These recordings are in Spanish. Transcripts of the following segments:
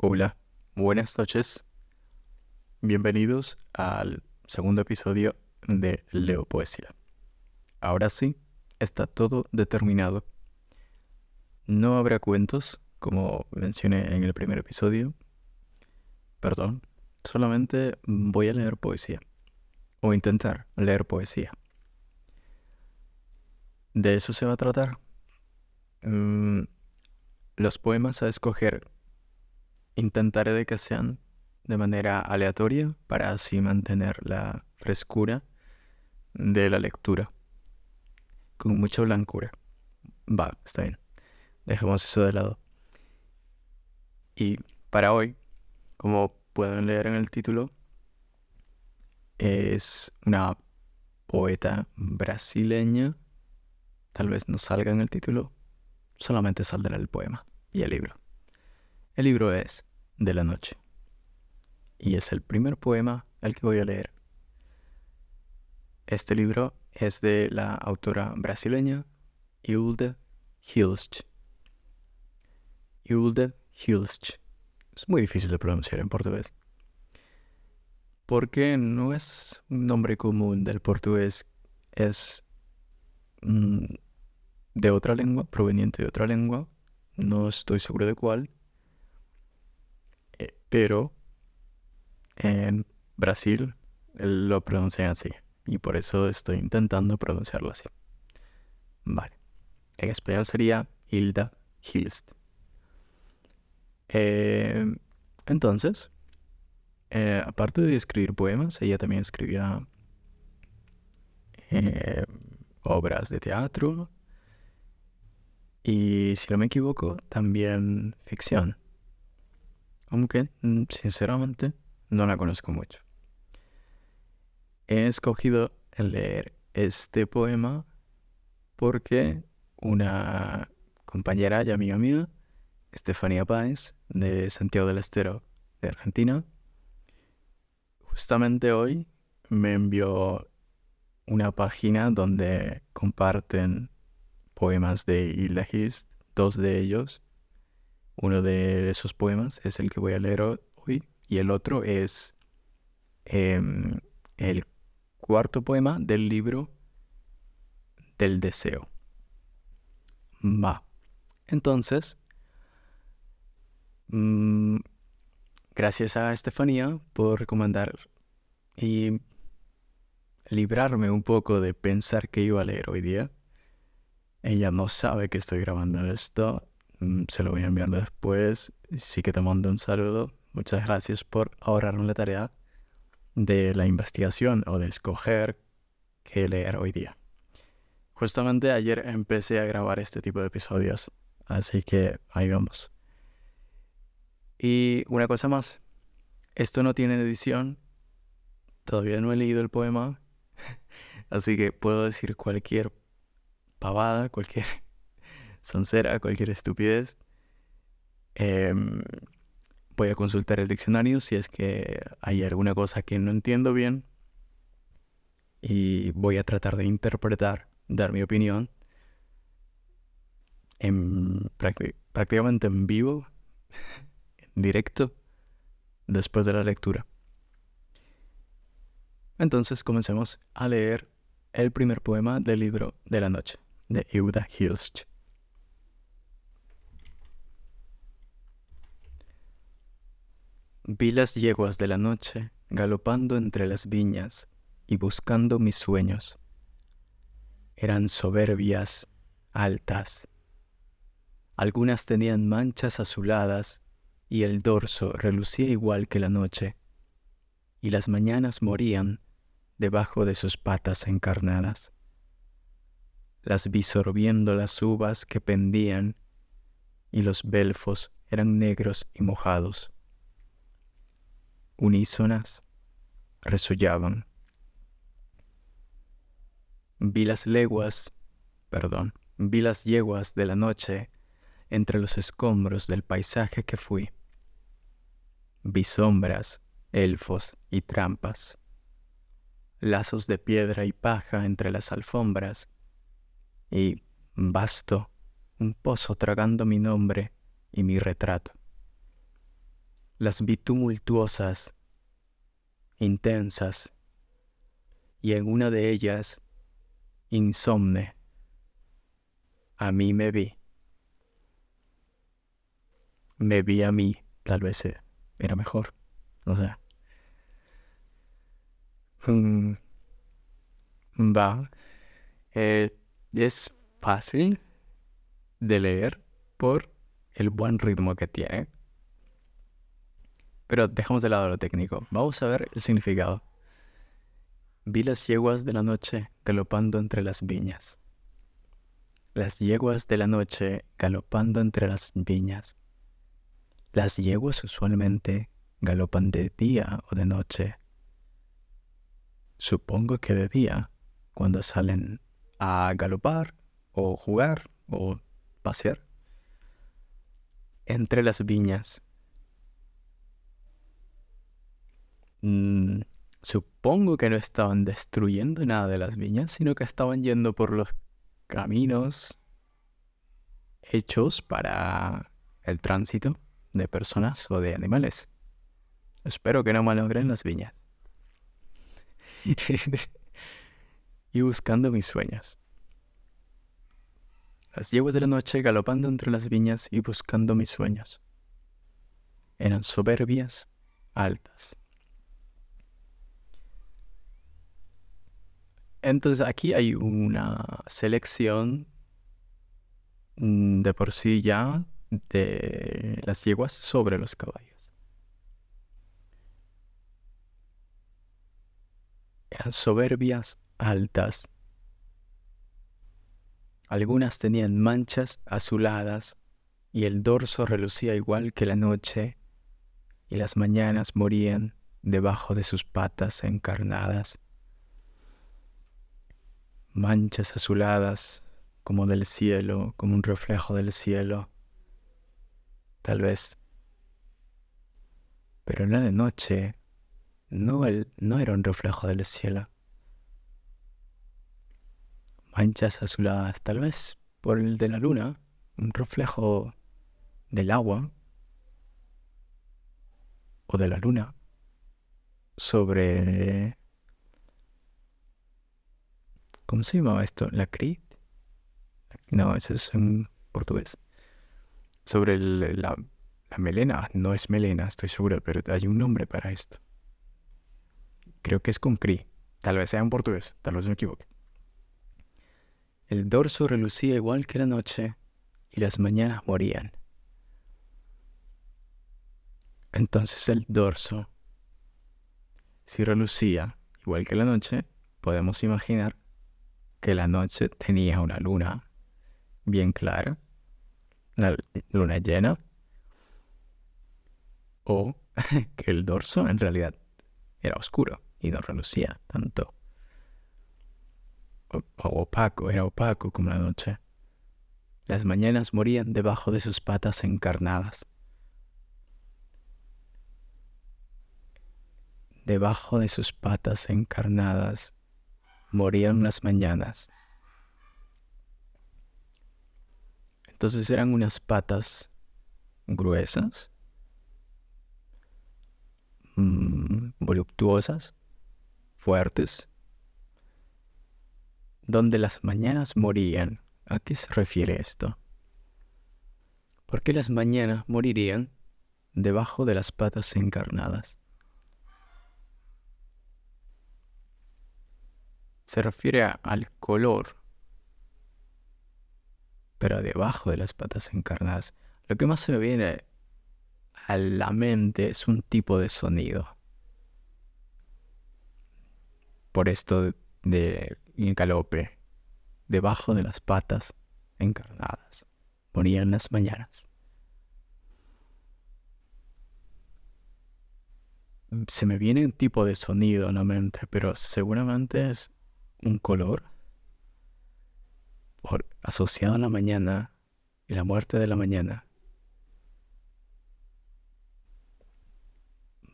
Hola, buenas noches. Bienvenidos al segundo episodio de Leo Poesía. Ahora sí, está todo determinado. No habrá cuentos, como mencioné en el primer episodio. Perdón, solamente voy a leer poesía. O intentar leer poesía. De eso se va a tratar. Mm, los poemas a escoger intentaré de que sean de manera aleatoria para así mantener la frescura de la lectura con mucha blancura. Va, está bien. Dejemos eso de lado. Y para hoy, como pueden leer en el título, es una poeta brasileña. Tal vez no salga en el título, solamente saldrá el poema y el libro. El libro es De la Noche. Y es el primer poema el que voy a leer. Este libro es de la autora brasileña Hilde Hilst. Hilde Hilst. Es muy difícil de pronunciar en portugués. Porque no es un nombre común del portugués. Es mm, de otra lengua, proveniente de otra lengua. No estoy seguro de cuál. Pero en Brasil lo pronuncian así. Y por eso estoy intentando pronunciarlo así. Vale. En español sería Hilda Hilst. Eh, entonces, eh, aparte de escribir poemas, ella también escribía obras de teatro, y si no me equivoco, también ficción. Aunque, mm, sinceramente, no la conozco mucho. He escogido leer este poema porque una compañera y amiga mía, Estefanía Páez, de Santiago del Estero, de Argentina, justamente hoy me envió una página donde comparten poemas de Hilda dos de ellos. Uno de esos poemas es el que voy a leer hoy y el otro es em, el cuarto poema del libro del deseo. Va. Entonces, mm, gracias a Estefanía por recomendar y librarme un poco de pensar que iba a leer hoy día. Ella no sabe que estoy grabando esto. Mm, se lo voy a enviar después. Sí que te mando un saludo. Muchas gracias por ahorrarme la tarea de la investigación o de escoger qué leer hoy día. Justamente ayer empecé a grabar este tipo de episodios, así que ahí vamos. Y una cosa más, esto no tiene edición, todavía no he leído el poema, así que puedo decir cualquier pavada, cualquier soncera, cualquier estupidez. Em, voy a consultar el diccionario si es que hay alguna cosa que no entiendo bien. Y voy a tratar de interpretar, dar mi opinión en, prácticamente en vivo, en directo, después de la lectura. Entonces comencemos a leer el primer poema del libro de la noche de Euda Hilst. Vi las yeguas de la noche galopando entre las viñas y buscando mis sueños. Eran soberbias, altas. Algunas tenían manchas azuladas y el dorso relucía igual que la noche, y las mañanas morían debajo de sus patas encarnadas las vi sorbiendo las uvas que pendían, y los belfos eran negros y mojados. Unísonas resollaban. Vi las leguas, perdón, vi las yeguas de la noche entre los escombros del paisaje que fui. Vi sombras, elfos y trampas, lazos de piedra y paja entre las alfombras, y vasto un pozo tragando mi nombre y mi retrato. Las vi tumultuosas, intensas, y en una de ellas, insomne, a mí me vi. Me vi a mí, tal vez eh, era mejor, o sea. Mm, va. Eh, es fácil de leer por el buen ritmo que tiene. Pero dejamos de lado lo técnico. Vamos a ver el significado. Vi las yeguas de la noche galopando entre las viñas. Las yeguas de la noche galopando entre las viñas. Las yeguas usualmente galopan de día o de noche. Supongo que de día, cuando salen a galopar o jugar o pasear entre las viñas. Mm, supongo que no estaban destruyendo nada de las viñas, sino que estaban yendo por los caminos hechos para el tránsito de personas o de animales. Espero que no malogren las viñas. y buscando mis sueños. Las yeguas de la noche galopando entre las viñas y buscando mis sueños. Eran soberbias, altas. Entonces aquí hay una selección mm, de por sí ya de las yeguas sobre los caballos. Eran soberbias, altas, algunas tenían manchas azuladas y el dorso relucía igual que la noche y las mañanas morían debajo de sus patas encarnadas. Manchas azuladas como del cielo, como un reflejo del cielo, tal vez. Pero la de noche no, no era un reflejo del cielo. Manchas azuladas, tal vez por el de la luna, un reflejo del agua. O de la luna sobre... ¿Cómo se llamaba esto? ¿La crit? No, eso es en portugués. Sobre la, melena, no es melena, estoy seguro, pero hay un nombre para esto. Creo que es con cri. Tal vez sea en portugués, tal vez me equivoque. El dorso relucía igual que la noche y las mañanas morían. Entonces el dorso, si relucía igual que la noche, podemos imaginar que la noche tenía una luna bien clara, la luna llena, o que el dorso en realidad era oscuro y no relucía tanto opaco, era opaco como la noche. Las mañanas morían debajo de sus patas encarnadas. Debajo de sus patas encarnadas morían las mañanas. Entonces eran unas patas gruesas, mm, voluptuosas, fuertes, donde las mañanas morían. ¿A qué se refiere esto? ¿Por qué las mañanas morirían debajo de las patas encarnadas? Se refiere al color, pero debajo de las patas encarnadas. Lo que más se me viene a la mente es un tipo de sonido. Por esto de y galope, debajo de las patas encarnadas, morían las mañanas. Se me viene un tipo de sonido en la mente, pero seguramente es un color asociado a la mañana y la muerte de la mañana.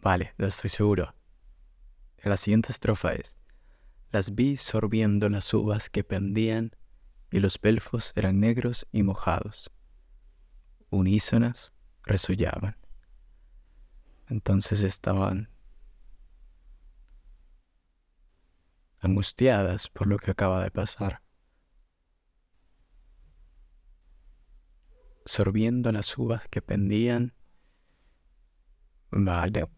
Vale, lo estoy seguro. La siguiente estrofa es las vi sorbiendo las uvas que pendían y los belfos eran negros y mojados. Unísonas resollaban. Entonces estaban angustiadas por lo que acaba de pasar. Sorbiendo las uvas que pendían. Vale.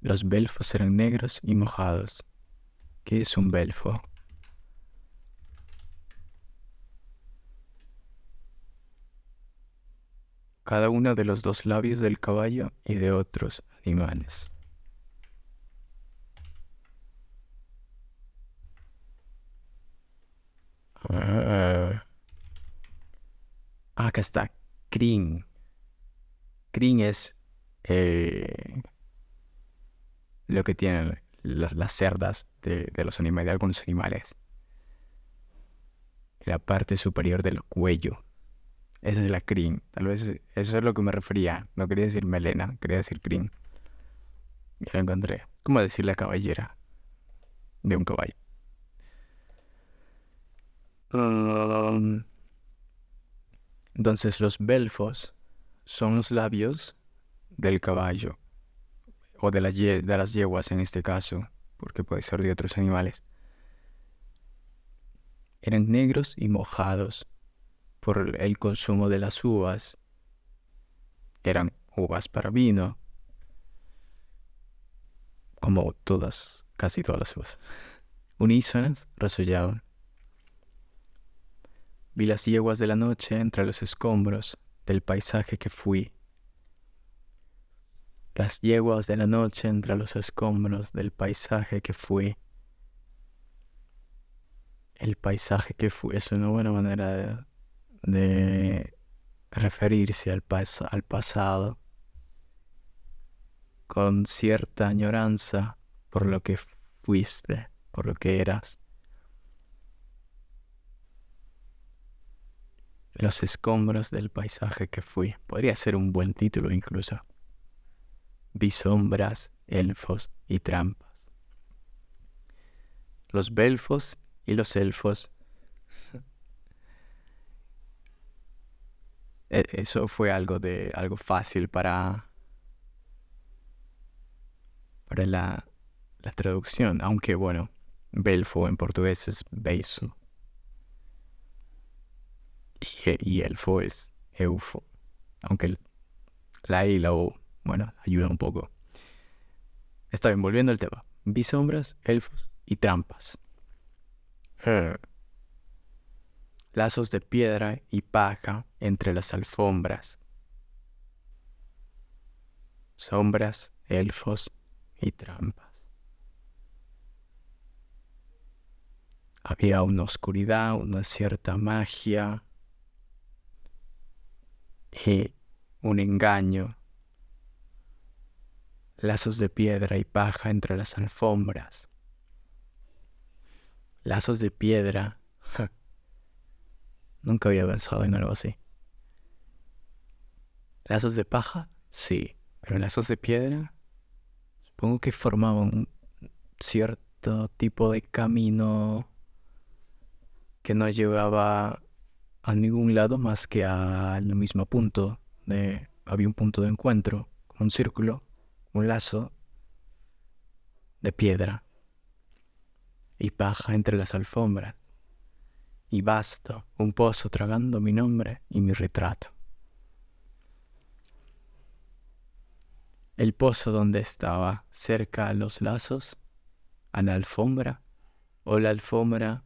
Los belfos eran negros y mojados. ¿Qué es un belfo? Cada uno de los dos labios del caballo y de otros animales. Ah, acá está. Crin. Crin es eh, lo que tienen las, cerdas de, los animales, de algunos animales. La parte superior del cuello. Esa es la crin. Tal vez eso es lo que me refería. No quería decir melena, quería decir crin. Ya lo encontré. ¿Cómo decir la caballera de un caballo? Entonces los belfos son los labios del caballo o de, de las yeguas en este caso, porque puede ser de otros animales. Eran negros y mojados por el consumo de las uvas. Eran uvas para vino, como todas, casi todas las uvas. Unísonas resollaban. Vi las yeguas de la noche entre los escombros del paisaje que fui. Las yeguas de la noche entre los escombros del paisaje que fui. El paisaje que fui es una buena manera de, referirse al, al pasado con cierta añoranza por lo que fuiste, por lo que eras. Los escombros del paisaje que fui. Podría ser un buen título incluso. Vi sombras, elfos y trampas. Los belfos y los elfos. E-, eso fue algo de algo fácil para para la, la traducción, aunque bueno, belfo en portugués es beijo y, elfo es eufo. Aunque la I y la O, bueno, ayuda un poco. Está bien, volviendo al tema. Bisombras, elfos y trampas. Lazos de piedra y paja entre las alfombras. Sombras, elfos y trampas. Había una oscuridad, una cierta magia, y un engaño, lazos de piedra y paja entre las alfombras, lazos de piedra. Nunca había pensado en algo así. ¿Lazos de paja? Sí, pero lazos de piedra supongo que formaban un cierto tipo de camino que no llevaba a ningún lado más que al mismo punto. De, había un punto de encuentro, un círculo, un lazo de piedra y paja entre las alfombras. Y basta, un pozo tragando mi nombre y mi retrato. El pozo donde estaba, cerca a los lazos, a la alfombra, o la alfombra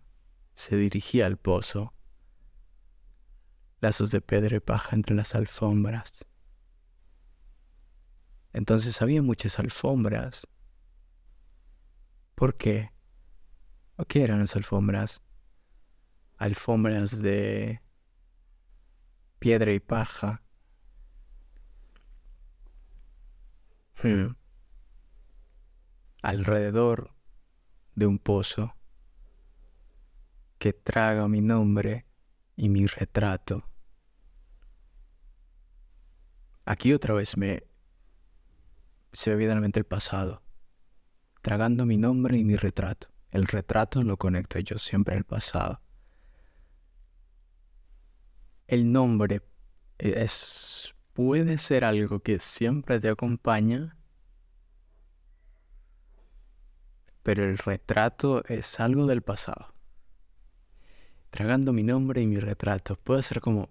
se dirigía al pozo lazos de piedra y paja entre las alfombras. Entonces había muchas alfombras. ¿Por qué? ¿O qué eran las alfombras? Alfombras de piedra y paja. Hmm. Alrededor de un pozo que traga mi nombre y mi retrato. Aquí otra vez me se ve evidentemente el pasado, tragando mi nombre y mi retrato. El retrato lo conecto yo siempre al pasado. El nombre es puede ser algo que siempre te acompaña, pero el retrato es algo del pasado. Tragando mi nombre y mi retrato, puede ser como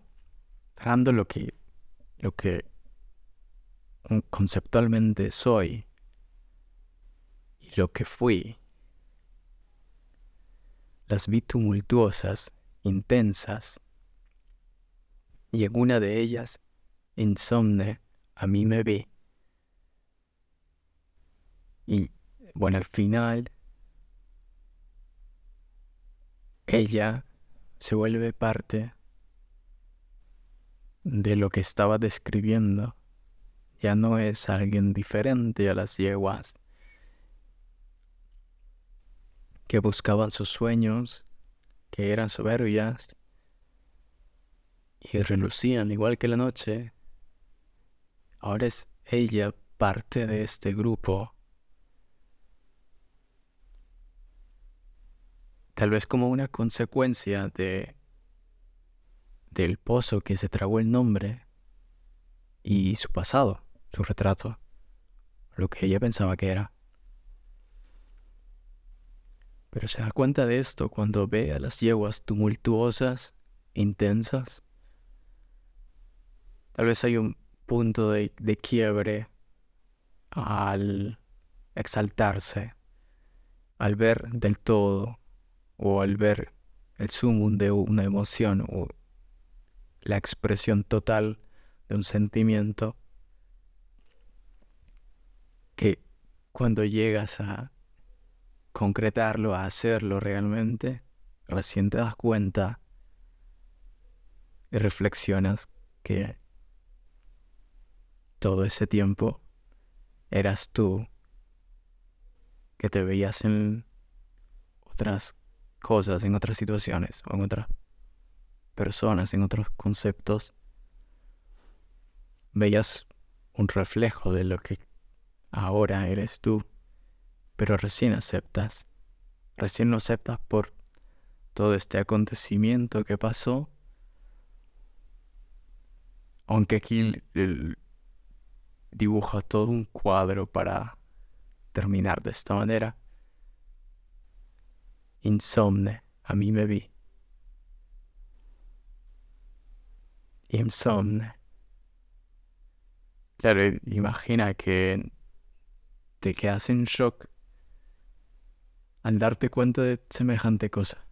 tragando lo que, lo que conceptualmente soy y lo que fui. Las vi tumultuosas, intensas, y en una de ellas, insomne, a mí me vi. Y bueno, al final, ella se vuelve parte de lo que estaba describiendo. Ya no es alguien diferente a las yeguas que buscaban sus sueños, que eran soberbias y relucían igual que la noche. Ahora es ella parte de este grupo. Tal vez como una consecuencia de del pozo que se tragó el nombre y su pasado, su retrato, lo que ella pensaba que era. Pero se da cuenta de esto cuando ve a las yeguas tumultuosas, intensas. Tal vez hay un punto de, quiebre al exaltarse, al ver del todo o al ver el sumum de una emoción o la expresión total de un sentimiento que cuando llegas a concretarlo, a hacerlo realmente, recién te das cuenta y reflexionas que todo ese tiempo eras tú que te veías en otras cosas, en otras situaciones o en otras personas, en otros conceptos, veías un reflejo de lo que ahora eres tú pero recién aceptas. Recién lo aceptas por todo este acontecimiento que pasó. Aunque aquí dibuja todo un cuadro para terminar de esta manera. Insomne, a mí me vi. Insomne. Claro, imagina que te quedas en shock al darte cuenta de semejante cosa.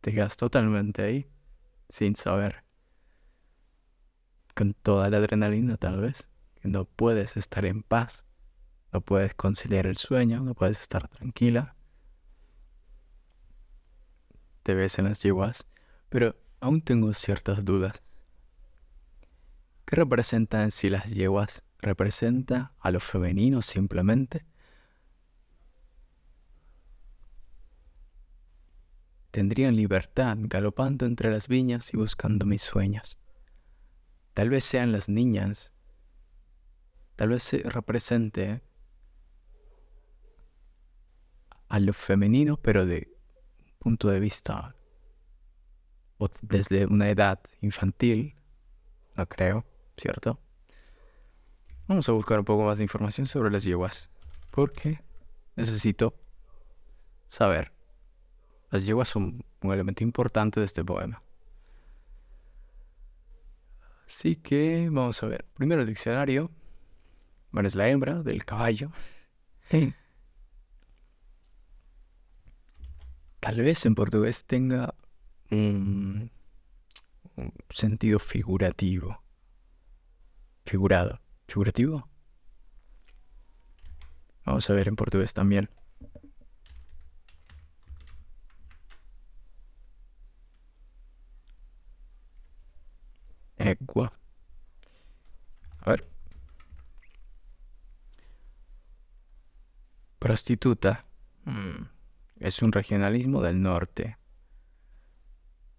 Te quedas totalmente ahí, sin saber, con toda la adrenalina tal vez, que no puedes estar en paz, no puedes conciliar el sueño, no puedes estar tranquila. Te ves en las yeguas, pero aún tengo ciertas dudas. ¿Qué representan si las yeguas? ¿Representa a lo femenino simplemente? tendrían libertad galopando entre las viñas y buscando mis sueños. Tal vez sean las niñas, tal vez se represente a lo femenino, pero de un punto de vista o desde una edad infantil, no creo, ¿cierto? Vamos a buscar un poco más de información sobre las yeguas, porque necesito saber. Las yeguas son un elemento importante de este poema. Así que vamos a ver. Primero el diccionario. Bueno, es la hembra del caballo. Tal vez en portugués tenga un, un sentido figurativo. Figurado. ¿Figurativo? Vamos a ver en portugués también. Egua. A ver. Prostituta. Mm, es un regionalismo del norte.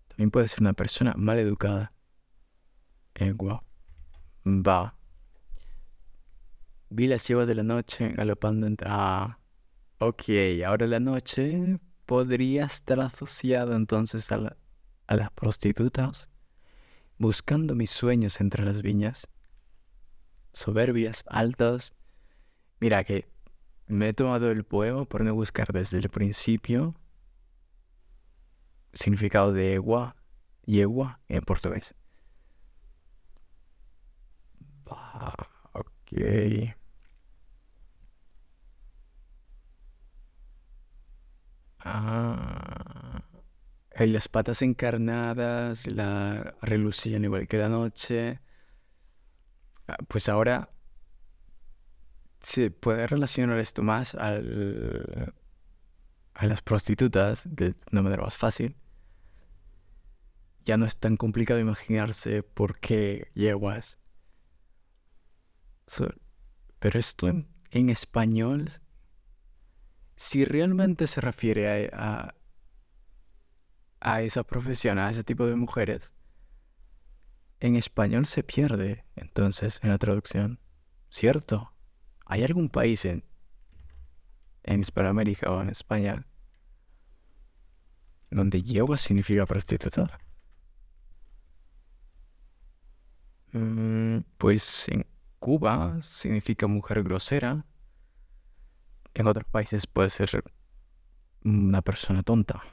También puede ser una persona mal educada. Egua. Va. Vi las llevas de la noche galopando entre... Ah, ok, ahora la noche podría estar asociado entonces a, a las prostitutas buscando mis sueños entre las viñas, soberbias, altas. Mira que me he tomado el poema por no buscar desde el principio significado de yegua, yegua en portugués. ok. Ah, las patas encarnadas, la relucían igual que la noche. Ah, pues ahora se puede relacionar esto más al, a las prostitutas de una manera más fácil. Ya no es tan complicado imaginarse por qué yeguas. Pero esto en, español, si realmente se refiere a, a esa profesión, a ese tipo de mujeres, en español se pierde entonces en la traducción. ¿Cierto? ¿Hay algún país en, en Hispanoamérica o en España donde yegua significa prostituta? Mm, pues en Cuba significa mujer grosera. En otros países puede ser una persona tonta.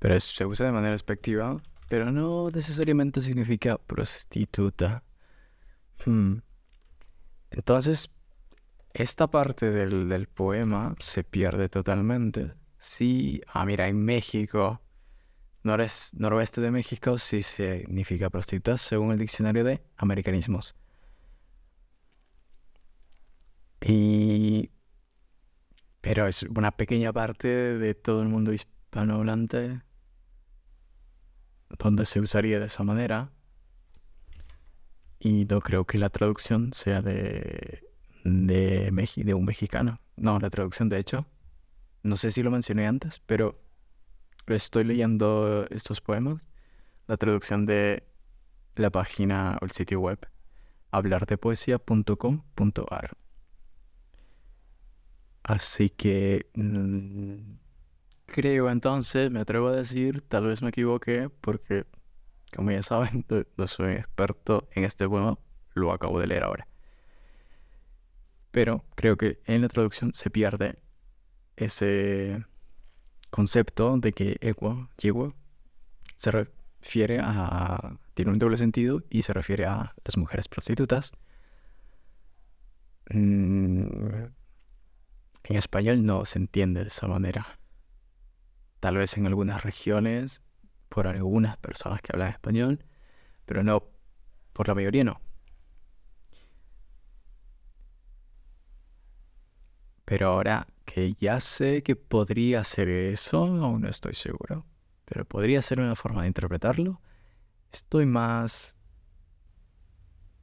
Pero se usa de manera despectiva pero no necesariamente significa prostituta. Hmm. Entonces, esta parte del, poema se pierde totalmente. Sí, ah, mira, en México, noroeste de México, sí significa prostituta según el diccionario de americanismos. Y... Pero es una pequeña parte de todo el mundo hispanohablante donde se usaría de esa manera. Y no creo que la traducción sea de, de, de un mexicano. No, la traducción de hecho, no sé si lo mencioné antes, pero estoy leyendo estos poemas. La traducción de la página o el sitio web hablardepoesia.com.ar. Así que mm, Creo entonces, me atrevo a decir, tal vez me equivoqué, porque como ya saben, no soy experto en este poema, lo acabo de leer ahora. Pero creo que en la traducción se pierde ese concepto de que equo, yegua, se refiere a. tiene un doble sentido y se refiere a las mujeres prostitutas. Mm, en español no se entiende de esa manera tal vez en algunas regiones, por algunas personas que hablan español, pero no, por la mayoría no. Pero ahora ya sé que podría ser eso, aún no estoy seguro, pero podría ser una forma de interpretarlo, estoy más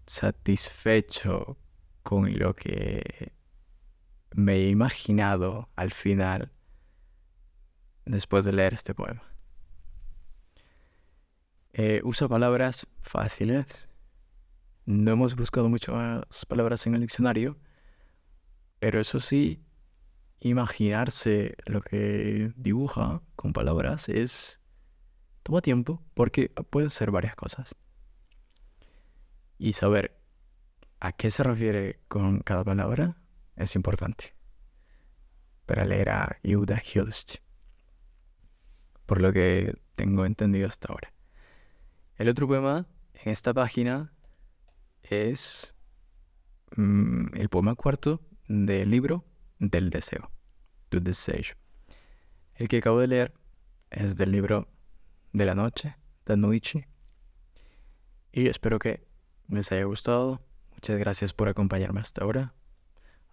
satisfecho con lo que me he imaginado al final después de leer este poema. Eh, usa palabras fáciles. No hemos buscado muchas palabras en el diccionario, pero eso sí, imaginarse lo que dibuja con palabras es... toma tiempo porque puede ser varias cosas. Y saber a qué se refiere con cada palabra es importante para leer a Yehuda Hilst por lo que tengo entendido hasta ahora. El otro poema en esta página es mm, el poema cuarto del libro del deseo, Tu Deseo. El que acabo de leer es del libro de la noche, de Noche. Y espero que les haya gustado. Muchas gracias por acompañarme hasta ahora.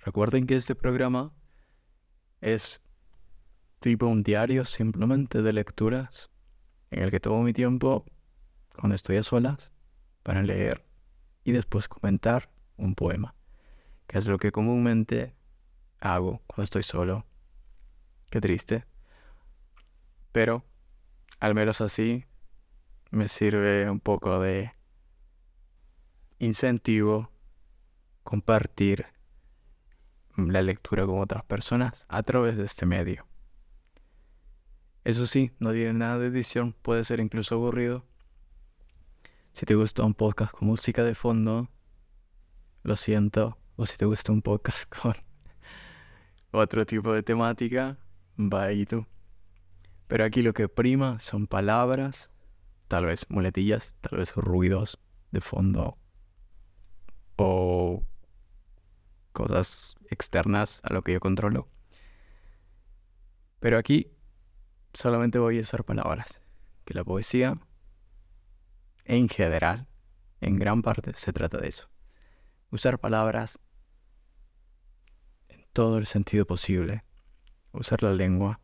Recuerden que este programa es tipo un diario simplemente de lecturas en el que tomo mi tiempo cuando estoy a solas para leer y después comentar un poema, que es lo que comúnmente hago cuando estoy solo. Qué triste. Pero al menos así me sirve un poco de incentivo compartir la lectura con otras personas a través de este medio. Eso sí, no tiene nada de edición, puede ser incluso aburrido. Si te gusta un podcast con música de fondo, lo siento. O si te gusta un podcast con otro tipo de temática, va ahí tú. Pero aquí lo que prima son palabras, tal vez muletillas, tal vez ruidos de fondo o cosas externas a lo que yo controlo. Pero aquí solamente voy a usar palabras. Que la poesía, en general, en gran parte, se trata de eso. Usar palabras todo el sentido posible. Usar la lengua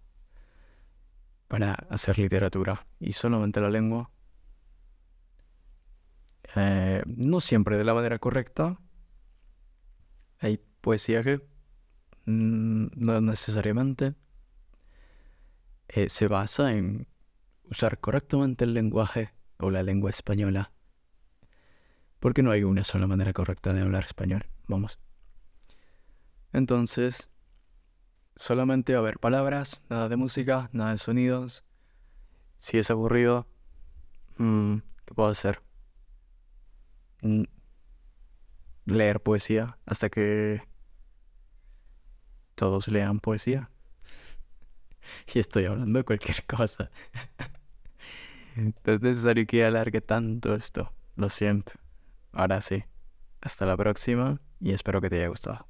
para hacer literatura. Y solamente la lengua. Eh, no siempre de la manera correcta. Hay poesía que mm, no necesariamente eh, se basa en usar correctamente el lenguaje o la lengua española. Porque no hay una sola manera correcta de hablar español. Vamos. Entonces, solamente va a haber palabras, nada de música, nada de sonidos. Si es aburrido, mm, ¿qué puedo hacer? Mm, leer poesía hasta que todos lean poesía. y estoy hablando de cualquier cosa. Es necesario que alargue tanto esto. Lo siento. Ahora sí. Hasta la próxima y espero que te haya gustado.